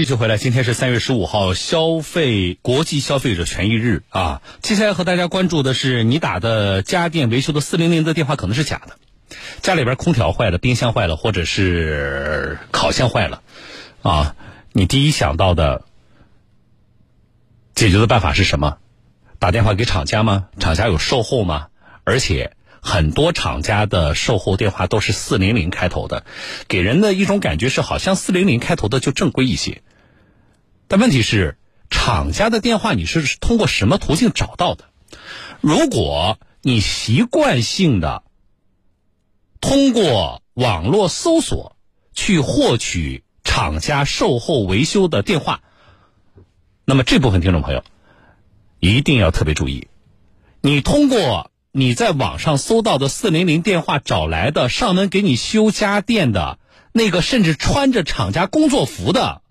继续回来，今天是三月十五号，消费国际消费者权益日啊。接下来和大家关注的是，你打的家电维修的四零零的电话可能是假的，家里边空调坏了、冰箱坏了，或者是烤箱坏了，啊，你第一想到的解决的办法是什么？打电话给厂家吗？厂家有售后吗？而且。很多厂家的售后电话都是四零零开头的，给人的一种感觉是好像四零零开头的就正规一些。但问题是，厂家的电话你是通过什么途径找到的？如果你习惯性的通过网络搜索去获取厂家售后维修的电话，那么这部分听众朋友一定要特别注意，你通过。你在网上搜到的四零零电话找来的上门给你修家电的那个，甚至穿着厂家工作服的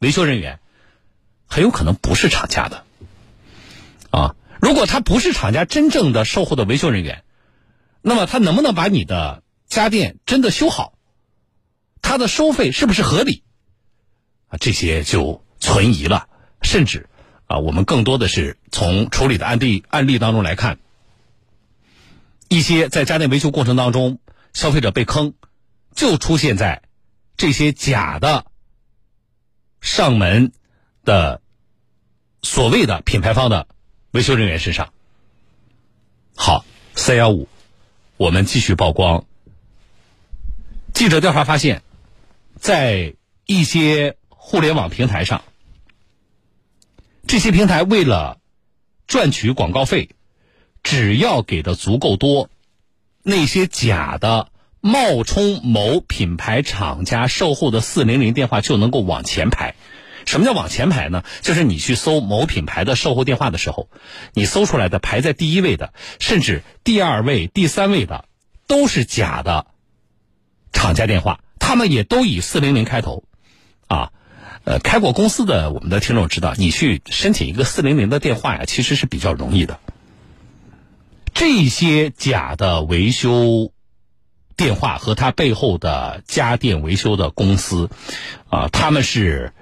维修人员，很有可能不是厂家的。啊，如果他不是厂家真正的售后的维修人员，那么他能不能把你的家电真的修好？他的收费是不是合理？啊，这些就存疑了。甚至啊，我们更多的是从处理的案例案例当中来看。一些在家电维修过程当中，消费者被坑，就出现在这些假的上门的所谓的品牌方的维修人员身上。好，三幺五，我们继续曝光。记者调查发现，在一些互联网平台上，这些平台为了赚取广告费。只要给的足够多，那些假的冒充某品牌厂家售后的四零零电话就能够往前排。什么叫往前排呢？就是你去搜某品牌的售后电话的时候，你搜出来的排在第一位的，甚至第二位、第三位的，都是假的厂家电话，他们也都以四零零开头。啊，呃，开过公司的我们的听众知道，你去申请一个四零零的电话呀，其实是比较容易的。这些假的维修电话和他背后的家电维修的公司，啊，他们是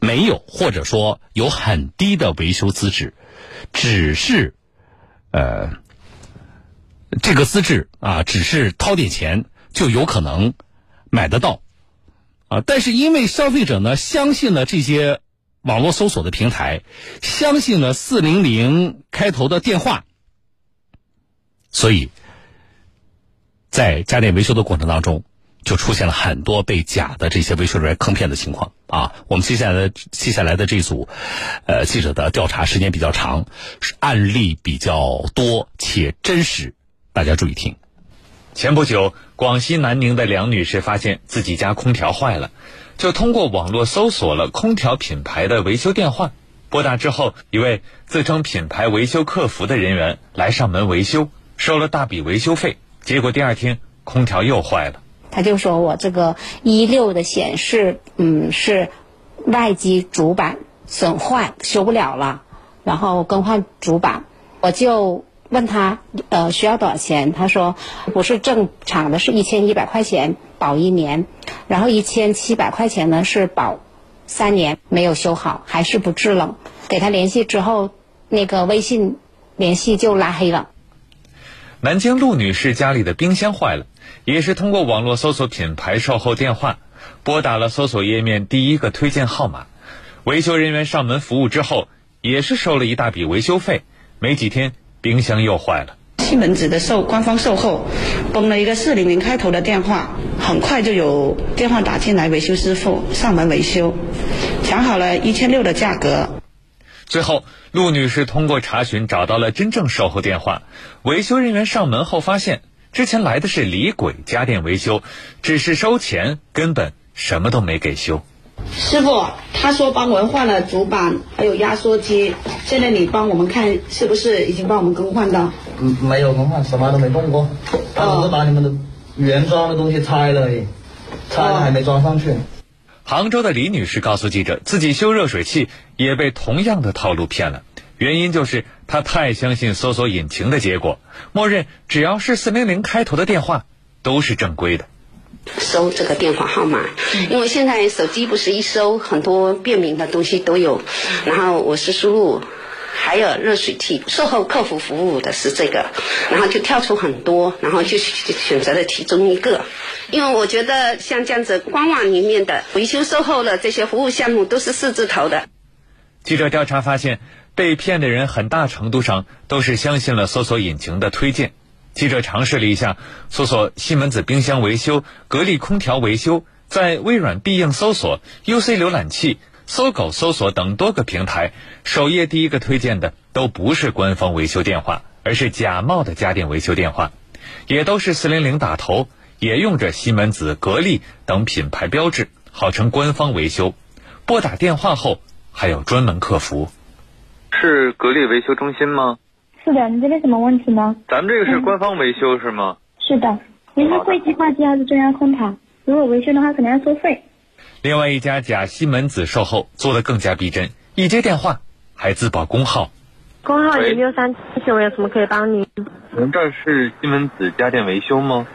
没有或者说有很低的维修资质，只是呃这个资质啊，只是掏点钱就有可能买得到啊。但是因为消费者呢相信了这些网络搜索的平台，相信了四零零开头的电话。所以，在家电维修的过程当中，就出现了很多被假的这些维修人员坑骗的情况啊。我们接下来的接下来的这组，呃，记者的调查时间比较长，案例比较多且真实，大家注意听。前不久，广西南宁的梁女士发现自己家空调坏了，就通过网络搜索了空调品牌的维修电话，拨打之后，一位自称品牌维修客服的人员来上门维修。收了大笔维修费，结果第二天空调又坏了。他就说我这个一六的显示，嗯，是外机主板损坏，修不了了，然后更换主板。我就问他，呃，需要多少钱？他说不是正常的，是一千一百块钱保一年，然后一千七百块钱呢是保三年，没有修好还是不制冷。给他联系之后，那个微信联系就拉黑了。南京陆女士家里的冰箱坏了，也是通过网络搜索品牌售后电话，拨打了搜索页面第一个推荐号码，维修人员上门服务之后，也是收了一大笔维修费。没几天，冰箱又坏了。西门子的售官方售后，崩了一个四零零开头的电话，很快就有电话打进来，维修师傅上门维修，讲好了一千六的价格。最后，陆女士通过查询找到了真正售后电话。维修人员上门后发现，之前来的是李鬼家电维修，只是收钱，根本什么都没给修。师傅，他说帮我们换了主板，还有压缩机。现在你帮我们看，是不是已经帮我们更换的？嗯，没有更换，什么都没动过。他只是把你们的原装的东西拆了而已，拆了还没装上去。杭州的李女士告诉记者，自己修热水器也被同样的套路骗了。原因就是他太相信搜索引擎的结果，默认只要是四零零开头的电话都是正规的。搜这个电话号码，因为现在手机不是一搜很多便民的东西都有，然后我是输入。还有热水器售后客服服务的是这个，然后就跳出很多，然后就选择了其中一个，因为我觉得像这样子官网里面的维修售后的这些服务项目都是四字头的。记者调查发现，被骗的人很大程度上都是相信了搜索引擎的推荐。记者尝试了一下搜索西门子冰箱维修、格力空调维修，在微软必应搜索、UC 浏览器。搜狗搜索等多个平台，首页第一个推荐的都不是官方维修电话，而是假冒的家电维修电话，也都是四零零打头，也用着西门子、格力等品牌标志，号称官方维修。拨打电话后还有专门客服。是格力维修中心吗？是的，你这边什么问题呢？咱们这个是官方维修是吗？是的，您是柜机挂机还是中央空调？如果维修的话，可能要收费。另外一家假西门子售后做的更加逼真，一接电话还自报工号。工号零六三七，请问有什么可以帮您？您这是西门子家电维修吗？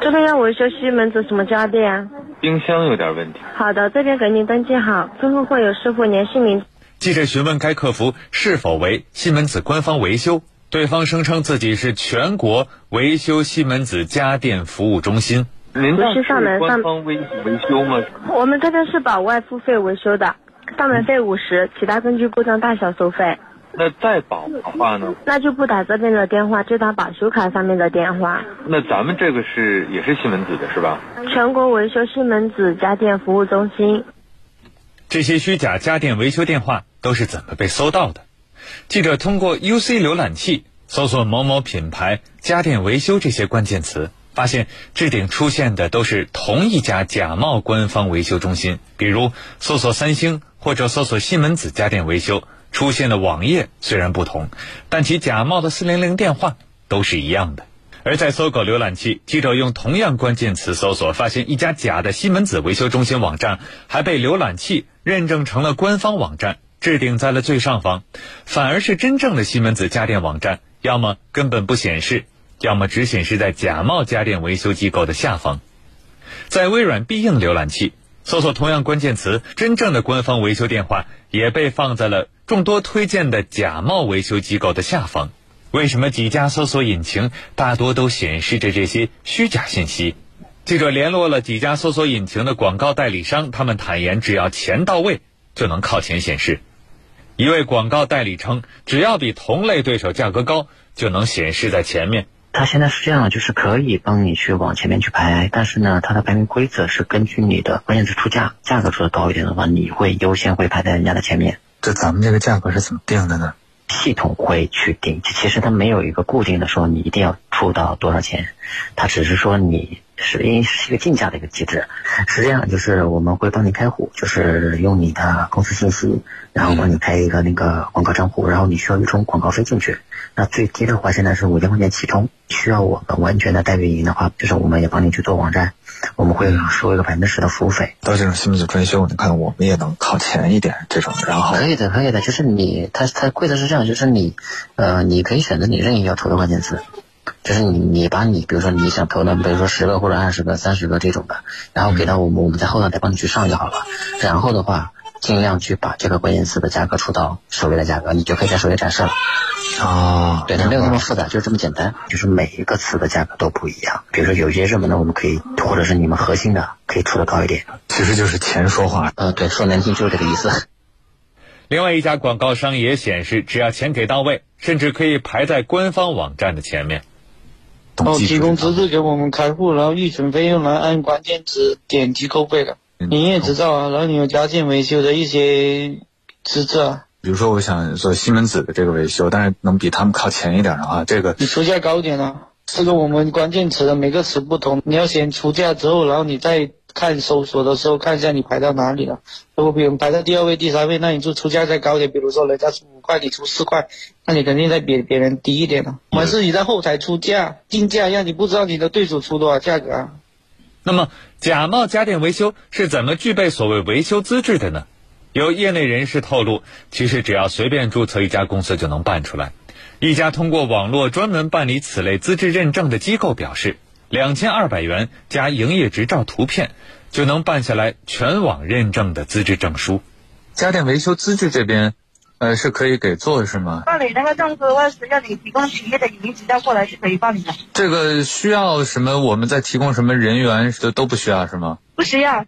这边要维修西门子什么家电？冰箱有点问题。好的，这边给您登记好，之后会有师傅联系您。记者询问该客服是否为西门子官方维修，对方声称自己是全国维修西门子家电服务中心。您这是官方维维修吗？我们这边是保外付费维修的，上门费五十，其他根据故障大小收费。那再保的话呢？那就不打这边的电话，就打保修卡上面的电话。那咱们这个是也是西门子的是吧？全国维修西门子家电服务中心。这些虚假家电维修电话都是怎么被搜到的？记者通过 UC 浏览器搜索某某品牌家电维修这些关键词。发现置顶出现的都是同一家假冒官方维修中心，比如搜索三星或者搜索西门子家电维修，出现的网页虽然不同，但其假冒的四零零电话都是一样的。而在搜狗浏览器，记者用同样关键词搜索，发现一家假的西门子维修中心网站还被浏览器认证成了官方网站，置顶在了最上方，反而是真正的西门子家电网站，要么根本不显示。要么只显示在假冒家电维修机构的下方，在微软必应浏览器搜索同样关键词，真正的官方维修电话也被放在了众多推荐的假冒维修机构的下方。为什么几家搜索引擎大多都显示着这些虚假信息？记者联络了几家搜索引擎的广告代理商，他们坦言，只要钱到位，就能靠前显示。一位广告代理称，只要比同类对手价格高，就能显示在前面。它现在是这样，就是可以帮你去往前面去排，但是呢，它的排名规则是根据你的关键词出价，价格出的高一点的话，你会优先会排在人家的前面。这咱们这个价格是怎么定的呢？系统会去定，其实它没有一个固定的说你一定要出到多少钱，它只是说你是因为是一个竞价的一个机制，是这样，就是我们会帮你开户，就是用你的公司信息，然后帮你开一个那个广告账户，然后你需要一充广告费进去。那最低的话现在是五千块钱起充，需要我们完全的代运营的话，就是我们也帮你去做网站，我们会收一个百分之十的服务费。到这种西门子专修，你看我们也能靠前一点这种，然后可以的，可以的，就是你，它它规则是这样，就是你，呃，你可以选择你任意要投的关键词，就是你你把你比如说你想投的，比如说十个或者二十个、三十个这种的，然后给到我们，我们在后台再帮你去上就好了。然后的话。尽量去把这个关键词的价格出到首页的价格，你就可以在首页展示了。啊，对，它没有那么复杂，就是这么简单。就是每一个词的价格都不一样。比如说有些热门的，我们可以，或者是你们核心的，可以出的高一点。其实就是钱说话。呃，对，说难听就是这个意思。另外一家广告商也显示，只要钱给到位，甚至可以排在官方网站的前面。哦，提供资质给我们开户，然后预存费用来按关键词点击扣费的。营业执照啊，然后你有家电维修的一些资质啊。比如说，我想做西门子的这个维修，但是能比他们靠前一点的话，这个你出价高点啊。这个我们关键词的每个词不同，你要先出价之后，然后你再看搜索的时候看一下你排到哪里了。如果比如排到第二位、第三位，那你就出价再高点。比如说人家出五块，你出四块，那你肯定在比别人低一点了。我们是你在后台出价定价，让你不知道你的对手出多少价格啊。那么，假冒家电维修是怎么具备所谓维修资质的呢？有业内人士透露，其实只要随便注册一家公司就能办出来。一家通过网络专门办理此类资质认证的机构表示，两千二百元加营业执照图片，就能办下来全网认证的资质证书。家电维修资质这边，呃，是可以给做是吗？办理那个证书的话，是要你提供企业的营业执照过来是可以办理的。这个需要什么？我们再提供什么人员都都不需要是吗？不需要，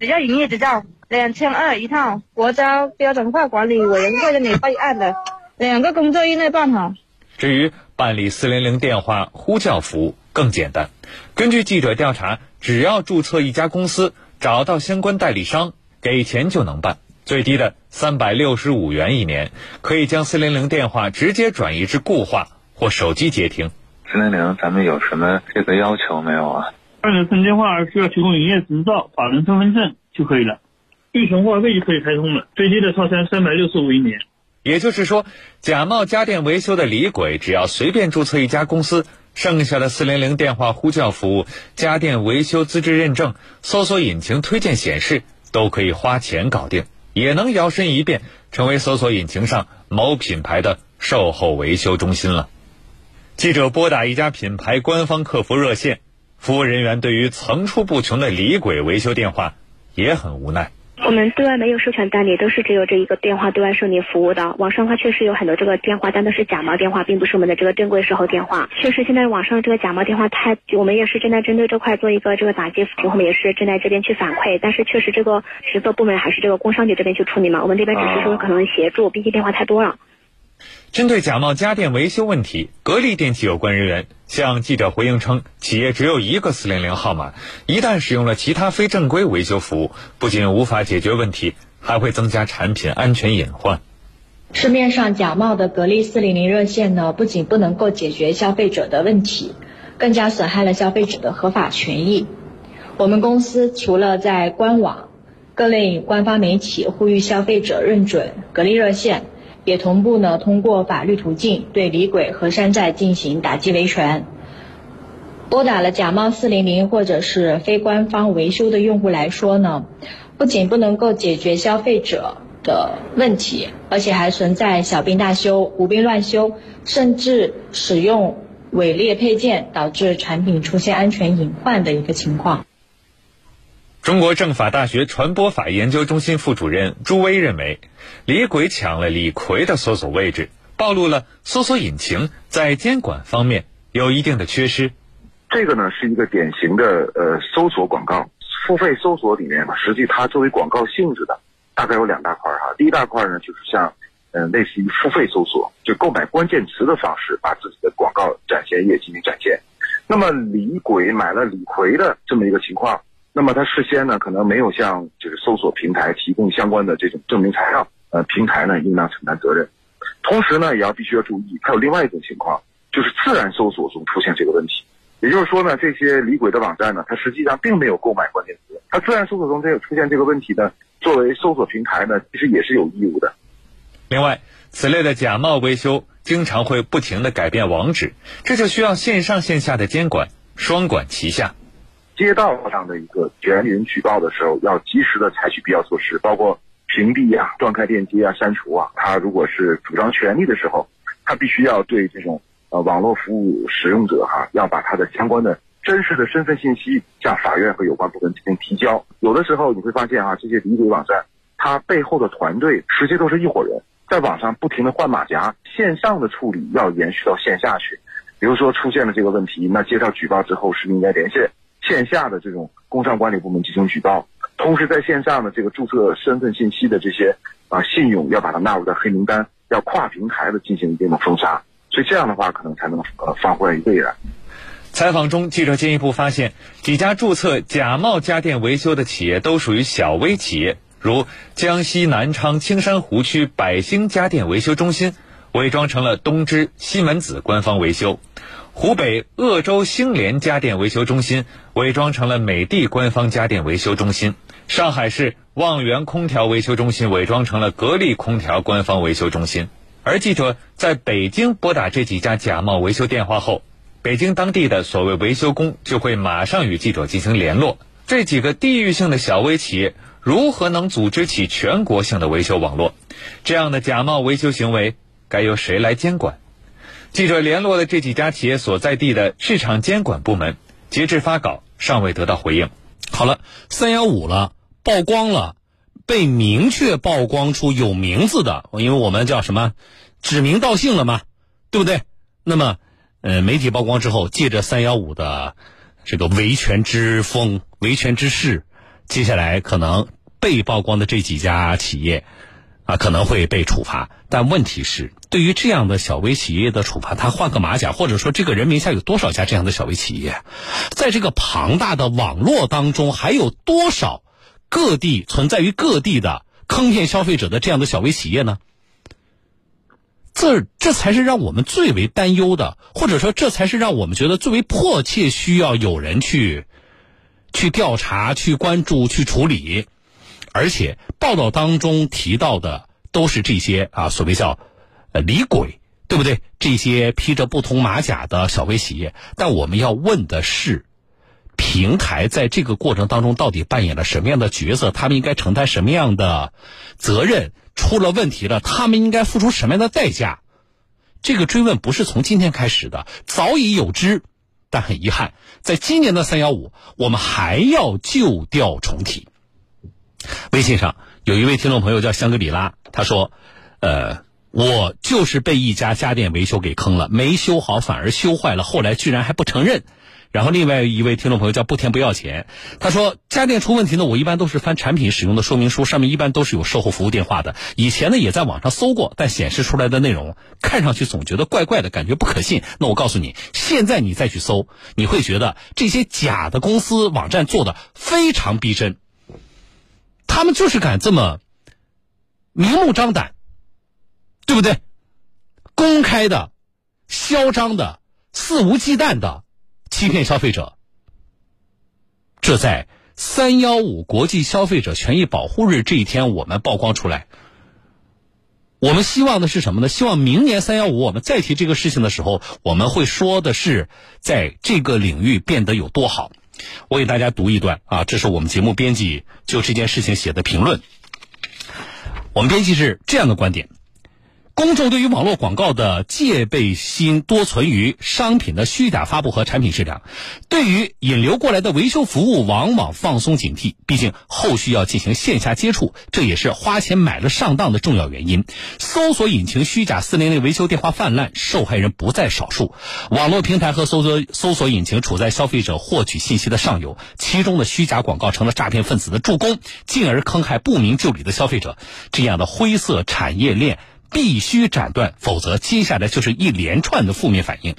只要营业执照，两千二一套，国家标准化管理委员会的你备案的，两个工作日内办好。至于办理四零零电话呼叫服务更简单，根据记者调查，只要注册一家公司，找到相关代理商，给钱就能办，最低的三百六十五元一年，可以将四零零电话直接转移至固话或手机接听。四零零，咱们有什么这个要求没有啊？办理通电话需要提供营业执照、法人身份证就可以了，预存话费就可以开通了，最低的套餐三百六十五一年。也就是说，假冒家电维修的李鬼，只要随便注册一家公司，剩下的四零零电话呼叫服务、家电维修资质认证、搜索引擎推荐显示，都可以花钱搞定，也能摇身一变成为搜索引擎上某品牌的售后维修中心了。记者拨打一家品牌官方客服热线，服务人员对于层出不穷的李鬼维修电话也很无奈。我们对外没有授权代理，都是只有这一个电话对外受理服务的。网上的话确实有很多这个电话，但都是假冒电话，并不是我们的这个正规售后电话。确实，现在网上这个假冒电话太，我们也是正在针对这块做一个这个打击，我们也是正在这边去反馈。但是确实，这个实责部门还是这个工商局这边去处理嘛，我们这边只是说可能协助，毕竟电话太多了。针对假冒家电维修问题，格力电器有关人员向记者回应称，企业只有一个四零零号码，一旦使用了其他非正规维修服务，不仅无法解决问题，还会增加产品安全隐患。市面上假冒的格力四零零热线呢，不仅不能够解决消费者的问题，更加损害了消费者的合法权益。我们公司除了在官网、各类官方媒体呼吁消费者认准格力热线。也同步呢，通过法律途径对李鬼和山寨进行打击维权。拨打了假冒四零零或者是非官方维修的用户来说呢，不仅不能够解决消费者的问题，而且还存在小病大修、无病乱修，甚至使用伪劣配件，导致产品出现安全隐患的一个情况。中国政法大学传播法研究中心副主任朱威认为，李鬼抢了李逵的搜索位置，暴露了搜索引擎在监管方面有一定的缺失。这个呢是一个典型的呃搜索广告付费搜索里面，实际它作为广告性质的大概有两大块哈。第一大块呢就是像嗯类似于付费搜索，就购买关键词的方式把自己的广告展现页进行展现。那么李鬼买了李逵的这么一个情况。那么他事先呢，可能没有向就是搜索平台提供相关的这种证明材料，呃，平台呢应当承担责任。同时呢，也要必须要注意，还有另外一种情况，就是自然搜索中出现这个问题。也就是说呢，这些离轨的网站呢，它实际上并没有购买关键词，它自然搜索中它有出现这个问题呢，作为搜索平台呢，其实也是有义务的。另外，此类的假冒维修经常会不停的改变网址，这就需要线上线下的监管双管齐下。街道上的一个权利人举报的时候，要及时的采取必要措施，包括屏蔽啊、断开链接啊、删除啊。他如果是主张权利的时候，他必须要对这种呃网络服务使用者哈，要把他的相关的真实的身份信息向法院和有关部门进行提交。有的时候你会发现啊，这些离轨网站，它背后的团队实际都是一伙人，在网上不停的换马甲，线上的处理要延续到线下去。比如说出现了这个问题，那接到举报之后，是应该连线。线下的这种工商管理部门进行举报，同时在线上的这个注册身份信息的这些啊信用要把它纳入到黑名单，要跨平台的进行一定的封杀，所以这样的话可能才能呃发挥未然。采访中，记者进一步发现，几家注册假冒家电维修的企业都属于小微企业，如江西南昌青山湖区百兴家电维修中心，伪装成了东芝、西门子官方维修。湖北鄂州星联家电维修中心伪装成了美的官方家电维修中心，上海市望源空调维修中心伪装成了格力空调官方维修中心。而记者在北京拨打这几家假冒维修电话后，北京当地的所谓维修工就会马上与记者进行联络。这几个地域性的小微企业如何能组织起全国性的维修网络？这样的假冒维修行为该由谁来监管？记者联络了这几家企业所在地的市场监管部门，截至发稿尚未得到回应。好了，三幺五了，曝光了，被明确曝光出有名字的，因为我们叫什么指名道姓了嘛，对不对？那么，呃，媒体曝光之后，借着三幺五的这个维权之风、维权之势，接下来可能被曝光的这几家企业啊，可能会被处罚。但问题是，对于这样的小微企业的处罚，他换个马甲，或者说这个人名下有多少家这样的小微企业，在这个庞大的网络当中，还有多少各地存在于各地的坑骗消费者的这样的小微企业呢？这这才是让我们最为担忧的，或者说这才是让我们觉得最为迫切需要有人去去调查、去关注、去处理。而且报道当中提到的都是这些啊，所谓叫呃李鬼，对不对？这些披着不同马甲的小微企业。但我们要问的是，平台在这个过程当中到底扮演了什么样的角色？他们应该承担什么样的责任？出了问题了，他们应该付出什么样的代价？这个追问不是从今天开始的，早已有之。但很遗憾，在今年的三幺五，我们还要旧调重提。微信上有一位听众朋友叫香格里拉，他说：“呃，我就是被一家家电维修给坑了，没修好反而修坏了，后来居然还不承认。”然后另外一位听众朋友叫不甜不要钱，他说家电出问题呢，我一般都是翻产品使用的说明书，上面一般都是有售后服务电话的。以前呢也在网上搜过，但显示出来的内容看上去总觉得怪怪的，感觉不可信。那我告诉你，现在你再去搜，你会觉得这些假的公司网站做的非常逼真，他们就是敢这么明目张胆，对不对？公开的、嚣张的、肆无忌惮的。欺骗消费者，这在三幺五国际消费者权益保护日这一天，我们曝光出来。我们希望的是什么呢？希望明年三幺五我们再提这个事情的时候，我们会说的是在这个领域变得有多好。我给大家读一段啊，这是我们节目编辑就这件事情写的评论。我们编辑是这样的观点。公众对于网络广告的戒备心多存于商品的虚假发布和产品质量，对于引流过来的维修服务往往放松警惕。毕竟后续要进行线下接触，这也是花钱买了上当的重要原因。搜索引擎虚假四零零维修电话泛滥，受害人不在少数。网络平台和搜索搜索引擎处在消费者获取信息的上游，其中的虚假广告成了诈骗分子的助攻，进而坑害不明就里的消费者。这样的灰色产业链。必须斩断，否则接下来就是一连串的负面反应。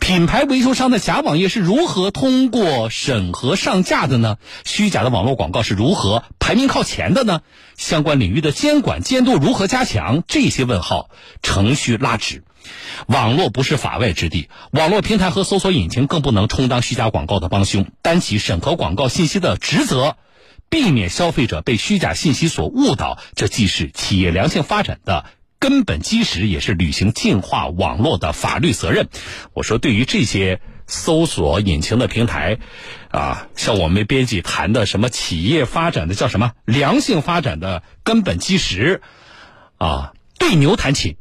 品牌维修商的假网页是如何通过审核上架的呢？虚假的网络广告是如何排名靠前的呢？相关领域的监管监督如何加强？这些问号程序拉直。网络不是法外之地，网络平台和搜索引擎更不能充当虚假广告的帮凶，担起审核广告信息的职责，避免消费者被虚假信息所误导。这既是企业良性发展的。根本基石也是履行净化网络的法律责任。我说，对于这些搜索引擎的平台，啊，像我们编辑谈的什么企业发展的叫什么良性发展的根本基石，啊，对牛弹琴，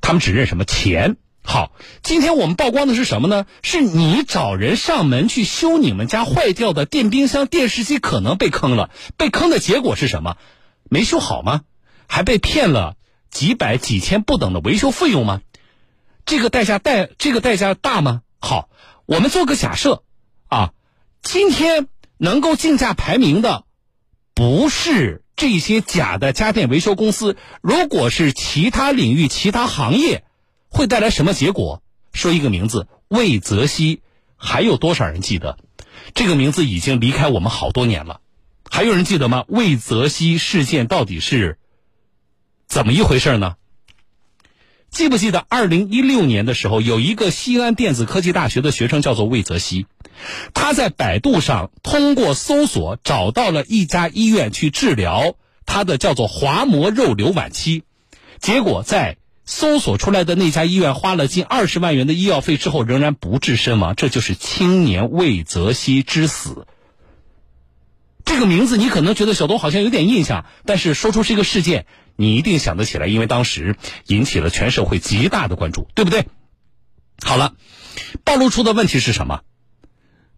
他们只认什么钱。好，今天我们曝光的是什么呢？是你找人上门去修你们家坏掉的电冰箱、电视机，可能被坑了。被坑的结果是什么？没修好吗？还被骗了。几百几千不等的维修费用吗？这个代价代这个代价大吗？好，我们做个假设啊，今天能够竞价排名的不是这些假的家电维修公司，如果是其他领域、其他行业，会带来什么结果？说一个名字，魏则西，还有多少人记得？这个名字已经离开我们好多年了，还有人记得吗？魏则西事件到底是？怎么一回事呢？记不记得二零一六年的时候，有一个西安电子科技大学的学生叫做魏则西，他在百度上通过搜索找到了一家医院去治疗他的叫做滑膜肉瘤晚期，结果在搜索出来的那家医院花了近二十万元的医药费之后，仍然不治身亡，这就是青年魏则西之死。这个名字你可能觉得小东好像有点印象，但是说出这个事件。你一定想得起来，因为当时引起了全社会极大的关注，对不对？好了，暴露出的问题是什么？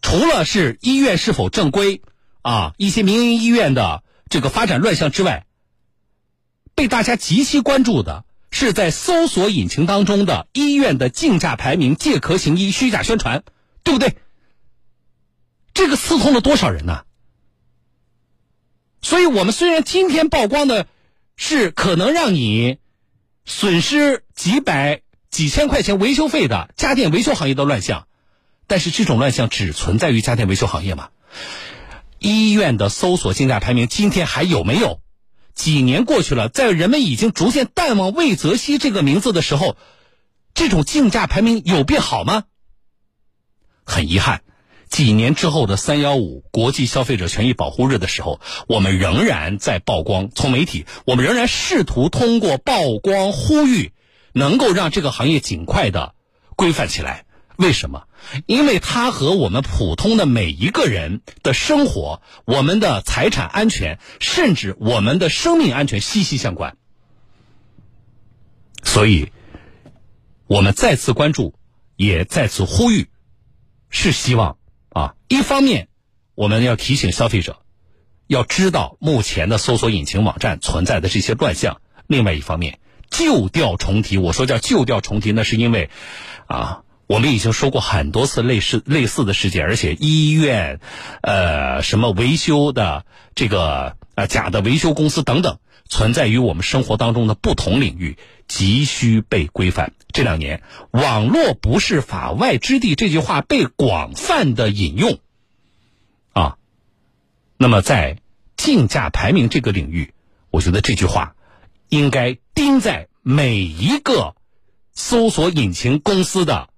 除了是医院是否正规啊，一些民营医院的这个发展乱象之外，被大家极其关注的是在搜索引擎当中的医院的竞价排名、借壳行医、虚假宣传，对不对？这个刺痛了多少人呢？所以我们虽然今天曝光的是可能让你损失几百、几千块钱维修费的家电维修行业的乱象，但是这种乱象只存在于家电维修行业吗？医院的搜索竞价排名今天还有没有？几年过去了，在人们已经逐渐淡忘魏则西这个名字的时候，这种竞价排名有变好吗？很遗憾。几年之后的三幺五国际消费者权益保护日的时候，我们仍然在曝光。从媒体，我们仍然试图通过曝光呼吁，能够让这个行业尽快的规范起来。为什么？因为它和我们普通的每一个人的生活、我们的财产安全，甚至我们的生命安全息息相关。所以，我们再次关注，也再次呼吁，是希望。啊，一方面我们要提醒消费者，要知道目前的搜索引擎网站存在的这些乱象；另外一方面，旧调重提。我说叫旧调重提，那是因为啊，我们已经说过很多次类似类似的事件，而且医院、呃，什么维修的这个呃假的维修公司等等，存在于我们生活当中的不同领域，急需被规范。这两年，“网络不是法外之地”这句话被广泛的引用，啊，那么在竞价排名这个领域，我觉得这句话应该钉在每一个搜索引擎公司的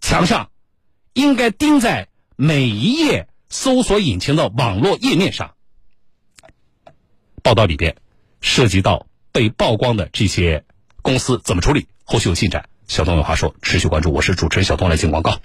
墙上，应该钉在每一页搜索引擎的网络页面上。报道里边涉及到被曝光的这些公司怎么处理？后续有进展，小东有话说，持续关注。我是主持人小东，来进广告。